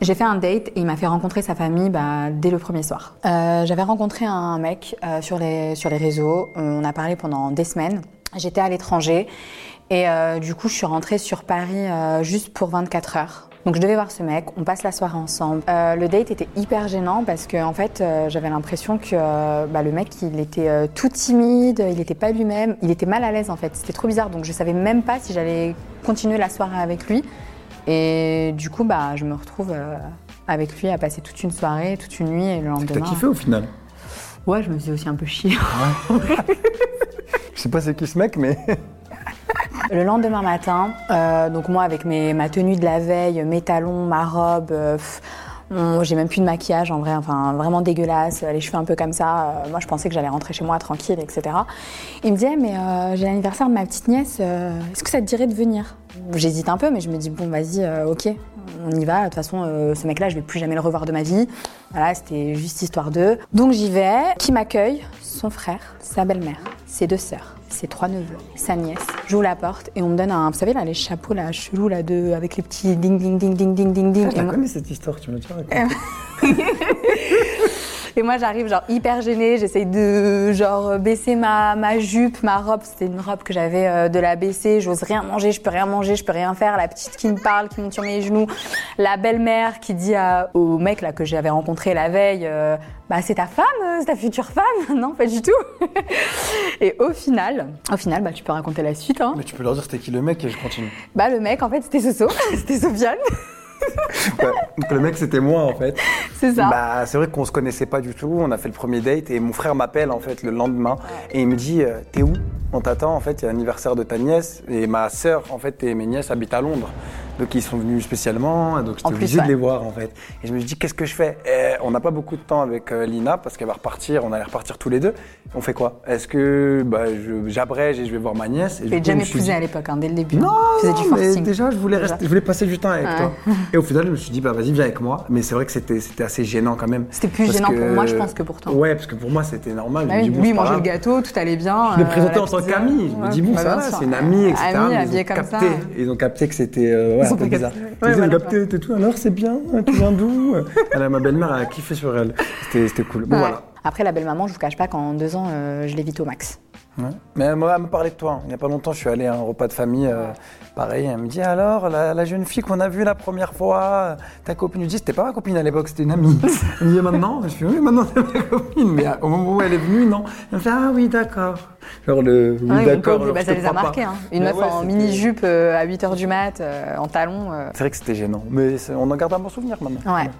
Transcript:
J'ai fait un date et il m'a fait rencontrer sa famille bah, dès le premier soir. Euh, J'avais rencontré un mec euh, sur, les, sur les réseaux. On a parlé pendant des semaines. J'étais à l'étranger et euh, du coup, je suis rentrée sur Paris euh, juste pour 24 heures. Donc je devais voir ce mec, on passe la soirée ensemble. Euh, le date était hyper gênant parce que en fait euh, j'avais l'impression que euh, bah, le mec il était euh, tout timide, il n'était pas lui-même, il était mal à l'aise en fait. C'était trop bizarre donc je savais même pas si j'allais continuer la soirée avec lui. Et du coup bah je me retrouve euh, avec lui à passer toute une soirée, toute une nuit et le T'as lendemain. kiffé au final Ouais, je me suis aussi un peu chier. Je sais pas c'est qui ce mec, mais. Le lendemain matin, euh, donc moi avec mes, ma tenue de la veille, mes talons, ma robe, euh, pff, j'ai même plus de maquillage en vrai, enfin vraiment dégueulasse, les cheveux un peu comme ça. euh, moi je pensais que j'allais rentrer chez moi tranquille, etc. Il me Eh, mais euh, j'ai l'anniversaire de ma petite nièce, euh, est-ce que ça te dirait de venir? J'hésite un peu, mais je me dis bon vas-y, euh, ok, on y va. De toute façon, euh, ce mec-là, je vais plus jamais le revoir de ma vie. Voilà, c'était juste histoire d'eux. Donc j'y vais. Qui m'accueille? Son frère, sa belle-mère, ses deux sœurs, ses trois neveux, sa nièce. J'ouvre la porte et on me donne un, vous savez là, les chapeaux là, chelous là, de, avec les petits ding ding ding ding ding ding ding. Ah, Et moi- cette histoire, tu déjà raconté. Et moi, j'arrive genre hyper gênée, j'essaye de genre baisser ma, ma jupe, ma robe. C'était une robe que j'avais euh, de la baisser. J'ose rien manger, je peux rien manger, je peux rien faire. La petite qui me parle, qui monte sur mes genoux. La belle-mère qui dit à- au mec là que j'avais rencontré la veille, euh, bah c'est ta femme, euh, c'est ta future femme. non, pas du tout. et au final, au final, bah tu peux raconter la suite. Hein. Mais tu peux leur dire c'était qui le mec et je continue. Bah le mec, en fait, c'était Soso, c'était Sofiane. Ouais, donc le mec c'était moi en fait. c'est ça. Bah, c'est vrai qu'on se connaissait pas du tout. On a fait le premier date et mon frère m'appelle en fait le lendemain et il me dit euh, T'es où? On t'attend. En fait, il y a l'anniversaire de ta nièce et ma sœur en fait et mes nièces habitent à Londres. Donc ils sont venus spécialement. et Donc j'étais obligé ouais. de les voir en fait. Et je me dis Qu'est-ce que je fais? Et On n'a pas beaucoup de temps avec euh, Lina parce qu'elle va repartir. On allait repartir tous les deux. On fait quoi? Est-ce que bah, j'abrège et je vais voir ma nièce? Et coup, déjà suis dit- à l'époque, hein, dès le début. non, hein. Du non, mais déjà, je voulais, Déjà. rester- je voulais passer du temps avec Ouais. toi. Et au final, je me suis dit, bah vas-y, viens avec moi. Mais c'est vrai que c'était assez gênant quand même. C'était plus gênant que- pour moi, je pense, que pour toi. Ouais, parce que pour moi, c'était normal. Bah je bon, lui, mangeait le gâteau, tout allait bien. Je l'ai euh, présenté la en tant qu'ami. Je me dis, bon, bah, ça va, c'est une amie, etc. Ils ont comme capté. ça. Ils ont capté que c'était euh, un peu capté. bizarre. Ouais, voilà, t'es tout. Alors, c'est bien. Tu viens d'où? Elle, Ma belle-mère a kiffé sur elle. C'était c'était cool. Bon, Ouais. voilà. Après, la belle-maman, je vous cache pas qu'en deux ans, euh, je l'évite au max. Ouais. Mais elle me parlait de toi. Il n'y a pas longtemps, je suis allé à un repas de famille. euh, pareil, elle me dit alors, la, la jeune fille qu'on a vue la première fois, ta copine. Je dis, c'était pas ma copine à l'époque, c'était une amie. Elle me dit, maintenant? Je fais, oui, maintenant c'est ma copine. Mais au moment où elle est venue, non. Elle me fait, ah oui, d'accord. Genre le, oui, d'accord. bah, ça les a marqués. Hein. Une meuf ouais, en mini-jupe euh, à 8h du mat, euh, en talons. euh. C'est vrai que c'était gênant. Mais on en garde un bon souvenir maintenant. Ouais.